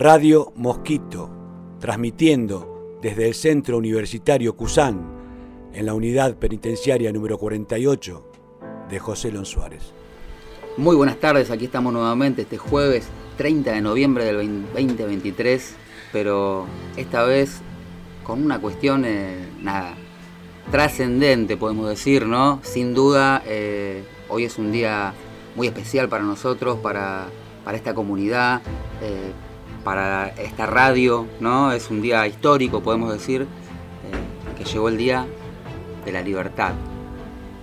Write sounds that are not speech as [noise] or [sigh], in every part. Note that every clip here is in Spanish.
Radio Mosquito, transmitiendo desde el Centro Universitario Cusán, en la unidad penitenciaria número 48 de José Lon Suárez. Muy buenas tardes, aquí estamos nuevamente este jueves 30 de noviembre del 2023, pero esta vez con una cuestión, eh, nada, trascendente podemos decir, ¿no? Sin duda, eh, hoy es un día muy especial para nosotros, para, esta comunidad, eh, para esta radio, ¿no? Es un día histórico, podemos decir, que llegó el día de la libertad.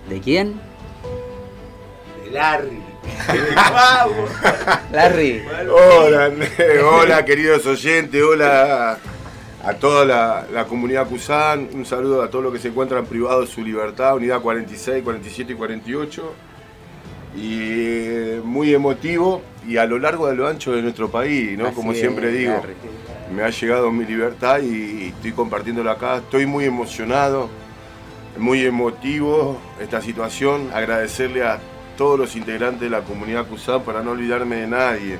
¿De quién? De Larry. [laughs] Larry. Hola, hola queridos oyentes, hola a toda la, comunidad Cusán, un saludo a todos los que se encuentran privados de su libertad, unidad 46, 47 y 48. Y eh, muy emotivo y a lo largo de lo ancho de nuestro país, ¿no? Como siempre digo, me ha llegado mi libertad y estoy compartiéndola acá. Estoy muy emocionado, muy emotivo esta situación. Agradecerle a todos los integrantes de la comunidad Cusán, para no olvidarme de nadie,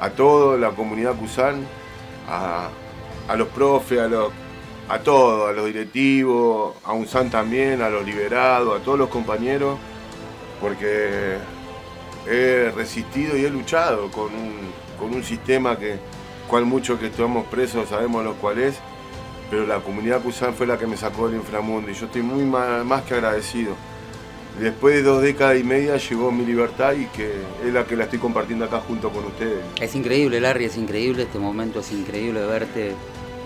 a toda la comunidad Cusán, a, los profes, a, los, a todos, a los directivos, a UNSAN también, a los liberados, a todos los compañeros, porque he resistido y he luchado con un, sistema que, cual muchos que estamos presos sabemos lo cual es, pero la comunidad Cusán fue la que me sacó del inframundo y yo estoy muy más que agradecido después de dos décadas y media llegó mi libertad y que es la que la estoy compartiendo acá junto con ustedes. Es increíble, Larry, es increíble, este momento es increíble verte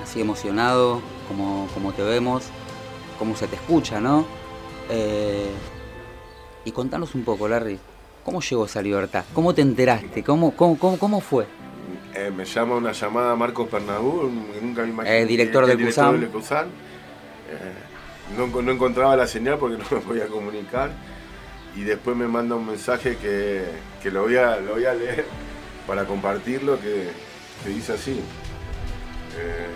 así emocionado, como, como te vemos, como se te escucha, ¿no? Eh, y contanos un poco, Larry, ¿cómo llegó esa libertad? ¿Cómo te enteraste? ¿Cómo, cómo, cómo, fue? Eh, me llama una llamada Marcos Pernabú, nunca me imaginé. Eh, director, del director del CUSAN no, encontraba la señal porque [laughs] no me podía comunicar. Y después me manda un mensaje que, lo, voy a, lo voy a leer para compartirlo, que, dice así. Eh,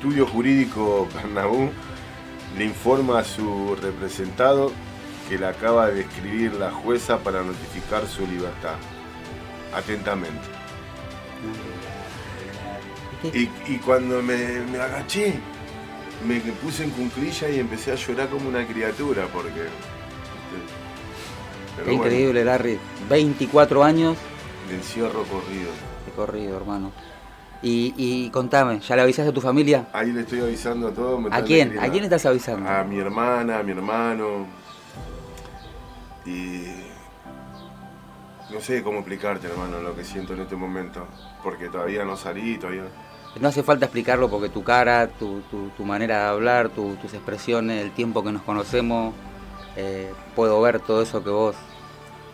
Estudio Jurídico Carnabú le informa a su representado que le acaba de escribir la jueza para notificar su libertad atentamente. Y, cuando me, agaché, me puse en cunclilla y empecé a llorar como una criatura, porque... Qué increíble, Larry. 24 años. De encierro corrido. De corrido, hermano. Y, contame, ¿ya le avisaste a tu familia? Ahí le estoy avisando a todos. ¿A quién? ¿A quién estás avisando? A mi hermana, a mi hermano. Y no sé cómo explicarte, hermano, lo que siento en este momento, porque todavía no salí, todavía... No hace falta explicarlo porque tu cara, tu, manera de hablar, tus expresiones, el tiempo que nos conocemos, eh, puedo ver todo eso que vos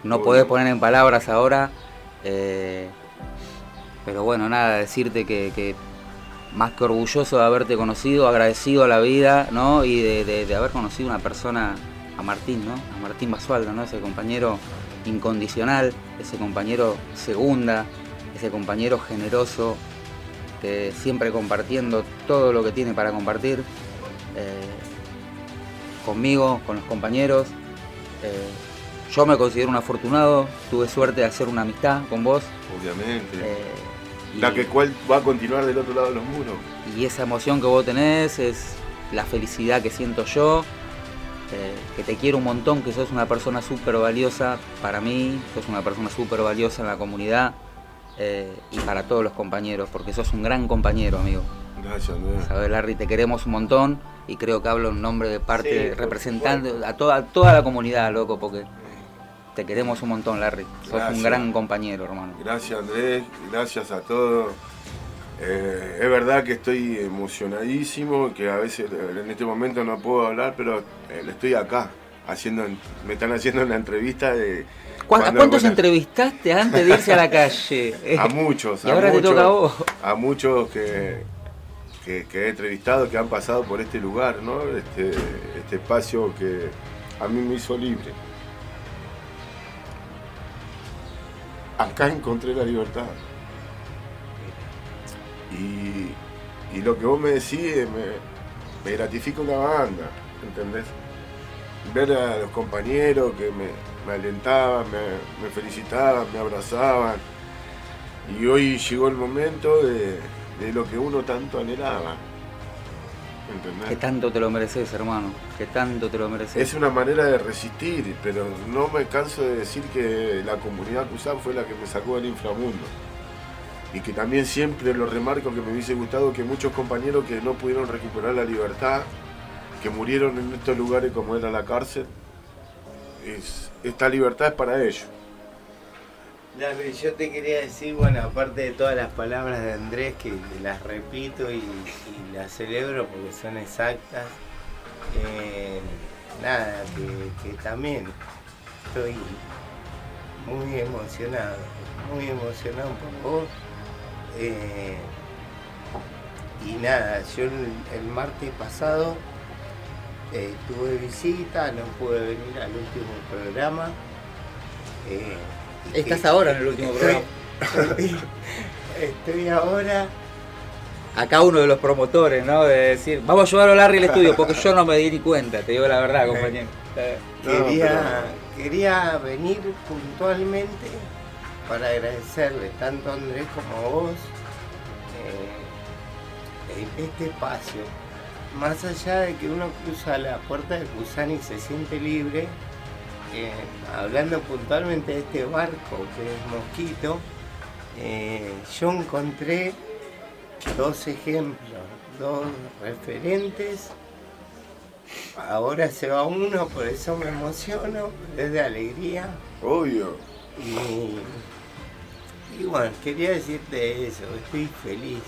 no podés poner en palabras ahora. Eh, pero bueno, nada, decirte que, más que orgulloso de haberte conocido, agradecido a la vida, ¿no? Y de, haber conocido una persona, a Martín, ¿no? A Martín Basualdo, ¿no? Ese compañero incondicional, ese compañero segunda, ese compañero generoso, que siempre compartiendo todo lo que tiene para compartir, eh, conmigo, con los compañeros. Eh, yo me considero un afortunado, tuve suerte de hacer una amistad con vos. Obviamente. Eh, la que cual va a continuar del otro lado de los muros. Y esa emoción que vos tenés es la felicidad que siento yo, que te quiero un montón, que sos una persona súper valiosa para mí, sos una persona súper valiosa en la comunidad eh, y para todos los compañeros, porque sos un gran compañero, amigo. Gracias. Sabes, Larry, te queremos un montón y creo que hablo en nombre de parte, representante a toda, toda la comunidad, loco, porque te queremos un montón, Larry. Sos un gran compañero, hermano. Gracias, Andrés. Gracias a todos eh, es verdad que estoy emocionadísimo, que a veces en este momento no puedo hablar, pero eh, estoy acá, haciendo, me están haciendo una entrevista de... ¿A cuántos entrevistaste antes de irse a la calle? [laughs] a muchos. [laughs] y ahora te toca a vos. A muchos que, que, he entrevistado, que han pasado por este lugar, ¿no? Este, este espacio que a mí me hizo libre. Acá encontré la libertad. Y, lo que vos me decís me, gratifica una banda, ¿entendés? ver a los compañeros que me, alentaban, me, felicitaban, me abrazaban. Y hoy llegó el momento de, lo que uno tanto anhelaba. ¿Entendés? Que tanto te lo mereces, hermano. Que tanto te lo mereces. Es una manera de resistir, pero no me canso de decir que la comunidad CUSAN fue la que me sacó del inframundo. Y que también siempre lo remarco que me hubiese gustado que muchos compañeros que no pudieron recuperar la libertad que murieron en estos lugares como era la cárcel, esta libertad es para ellos. Yo te quería decir, bueno, aparte de todas las palabras de Andrés, que las repito y, las celebro porque son exactas, eh, nada, que, también estoy muy emocionado, muy emocionado por vos. Eh, y nada, yo el martes pasado eh, tuve visita, no pude venir al último programa. Eh, ¿Estás ahora en el último programa? [laughs] Estoy, ahora. Acá uno de los promotores, ¿no? De decir, vamos a ayudar a Larry al estudio, porque yo no me di ni cuenta, te digo la verdad, compañero. Quería, quería venir puntualmente para agradecerle tanto a Andrés como a vos eh, este espacio más allá de que uno cruza la puerta de Busan y se siente libre, eh, hablando puntualmente de este barco que es Mosquito, eh, yo encontré dos ejemplos, dos referentes. Ahora se va uno, por eso me emociono, es de alegría. Obvio. y bueno, quería decirte eso, estoy feliz.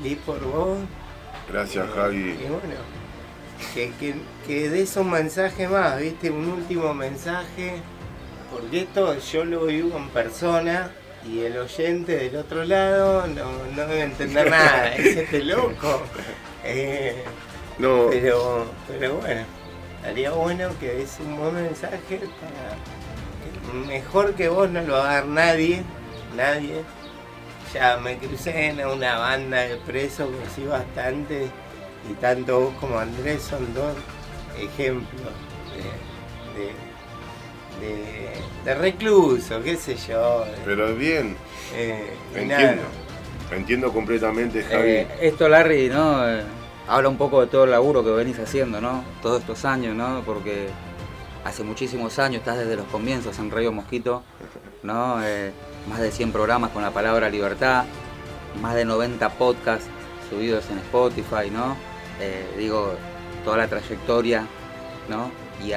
Feliz por vos Gracias, Javi. Y bueno, que, que, que des un mensaje más, ¿viste? Un último mensaje, porque esto yo lo vivo en persona y el oyente del otro lado no, no debe entender nada, [laughs] es este loco. Eh, no. Pero, pero bueno, estaría bueno que des un buen mensaje para mejor que vos no lo va a dar nadie, nadie ya me crucé en una banda de presos, sí bastante, y tanto vos como Andrés son dos ejemplos de, recluso, qué sé yo. Pero bien, eh, entiendo, entiendo completamente, Javi. Eh, esto, Larry, ¿no? Eh, habla un poco de todo el laburo que venís haciendo, ¿no? Todos estos años, ¿no? Porque hace muchísimos años, estás desde los comienzos en Radio Mosquito, ¿no? más de 100 programas con la palabra libertad, más de 90 podcasts subidos en Spotify, ¿no? Eh, digo, toda la trayectoria, ¿no? Y,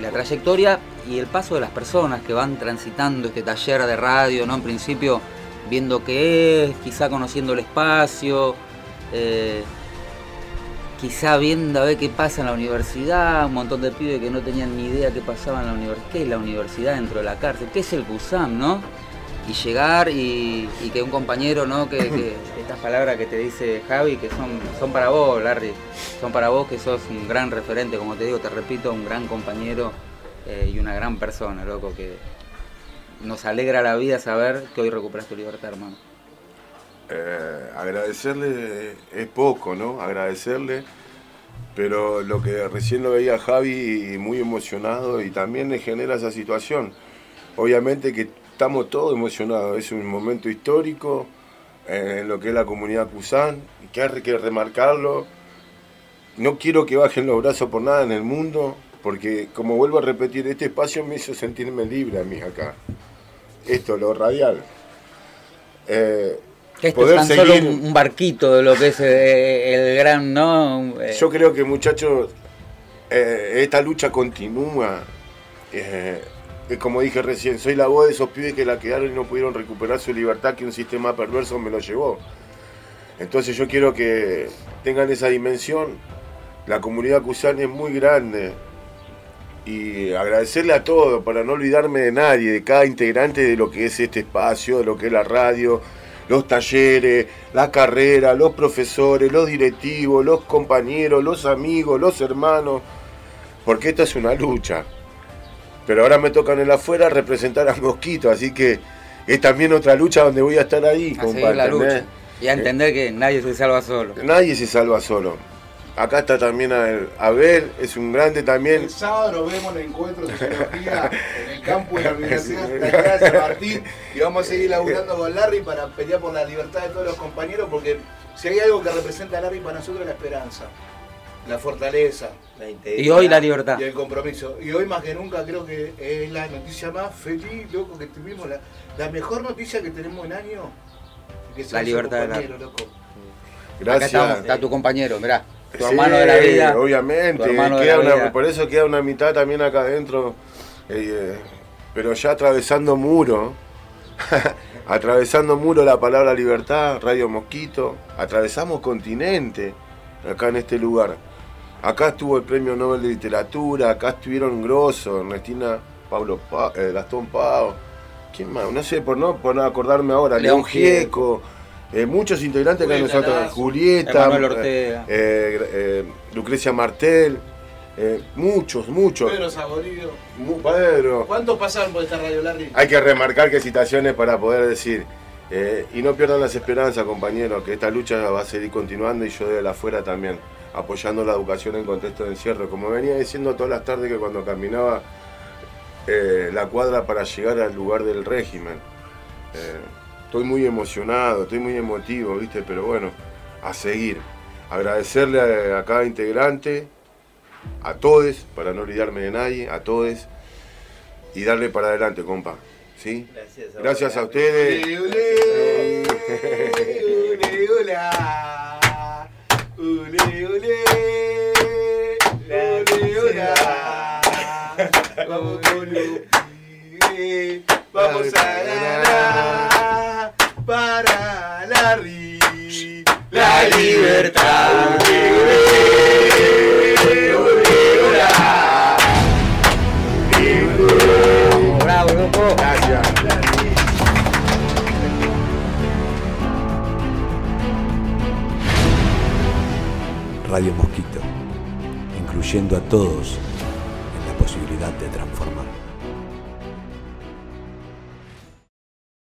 la trayectoria y el paso de las personas que van transitando este taller de radio, ¿no? En principio viendo qué es, quizá conociendo el espacio, eh, quizá viendo a ver qué pasa en la universidad, un montón de pibes que no tenían ni idea qué pasaba en la universidad, qué es la universidad dentro de la cárcel, qué es el CUSAM, ¿no? Y llegar y, que un compañero, ¿no? Que, [laughs] estas palabras que te dice Javi, que son, son para vos, Larry, son para vos que sos un gran referente, como te digo, te repito, un gran compañero eh, y una gran persona, loco, que nos alegra la vida saber que hoy recuperas tu libertad, hermano. Eh, agradecerle es poco, ¿no? Agradecerle, pero lo que recién lo veía Javi muy emocionado y también le genera esa situación. Obviamente que estamos todos emocionados, es un momento histórico eh, en lo que es la comunidad Cusán, que hay que remarcarlo. No quiero que bajen los brazos por nada en el mundo, porque como vuelvo a repetir, este espacio me hizo sentirme libre a mí acá. Esto, lo radial. Eh, esto es tan solo un, barquito de lo que es eh, el gran, ¿no? Eh, Yo creo que muchachos, eh, esta lucha continúa. Como dije recién, soy la voz de esos pibes que la quedaron y no pudieron recuperar su libertad que un sistema perverso me lo llevó. Entonces yo quiero que tengan esa dimensión. La comunidad Cusán es muy grande. Y agradecerle a todos, para no olvidarme de nadie, de cada integrante de lo que es este espacio, de lo que es la radio, los talleres, la carrera, los profesores, los directivos, los compañeros, los amigos, los hermanos, porque esta es una lucha. Pero ahora me toca en el afuera representar a Mosquito, así que es también otra lucha donde voy a estar ahí, la lucha. Y a entender que nadie se salva solo. Nadie se salva solo. Acá está también Abel, es un grande también. El sábado nos vemos en el encuentro de sociología [laughs] en el campus de la Universidad de San Martín y vamos a seguir laburando con Larry para pelear por la libertad de todos los compañeros porque si hay algo que representa a Larry para nosotros es la esperanza, la fortaleza. La y hoy la libertad. Y el compromiso. Y hoy más que nunca creo que es la noticia más feliz, loco, que tuvimos, la, la mejor noticia que tenemos en año. Que la libertad de la... loco. Gracias. Acá está tu compañero, mirá tu hermano de la vida. Obviamente, por eso queda una mitad también acá adentro, eh, pero ya atravesando muro, [laughs] atravesando muro la palabra libertad, Radio Mosquito, atravesamos continente acá en este lugar. Acá estuvo el Premio Nobel de Literatura, acá estuvieron Grosso, Ernestina Pablo eh, Gastón Pau, ¿quién más? No sé, por no, por no acordarme ahora, León, Gieco eh, muchos integrantes que nosotros, Julieta, eh, eh, Lucrecia Martel, muchos, muchos. Pedro Saborido. Pedro. ¿Cuántos pasaron por esta radio, Larry? Hay que remarcar que citaciones para poder decir. y no pierdan las esperanzas, compañeros, que esta lucha va a seguir continuando y yo de la afuera también, apoyando la educación en contexto de encierro. Como venía diciendo todas las tardes que cuando caminaba la cuadra para llegar al lugar del régimen estoy muy emocionado, estoy muy emotivo, ¿viste? Pero bueno, a seguir. Agradecerle a, cada integrante, a todos, para no olvidarme de nadie, a todos, y darle para adelante, compa. ¿Sí? Gracias a, Gracias a ustedes. Vamos a ganar para la, la libertad. Bravo, loco. Gracias. Radio Mosquito, incluyendo a todos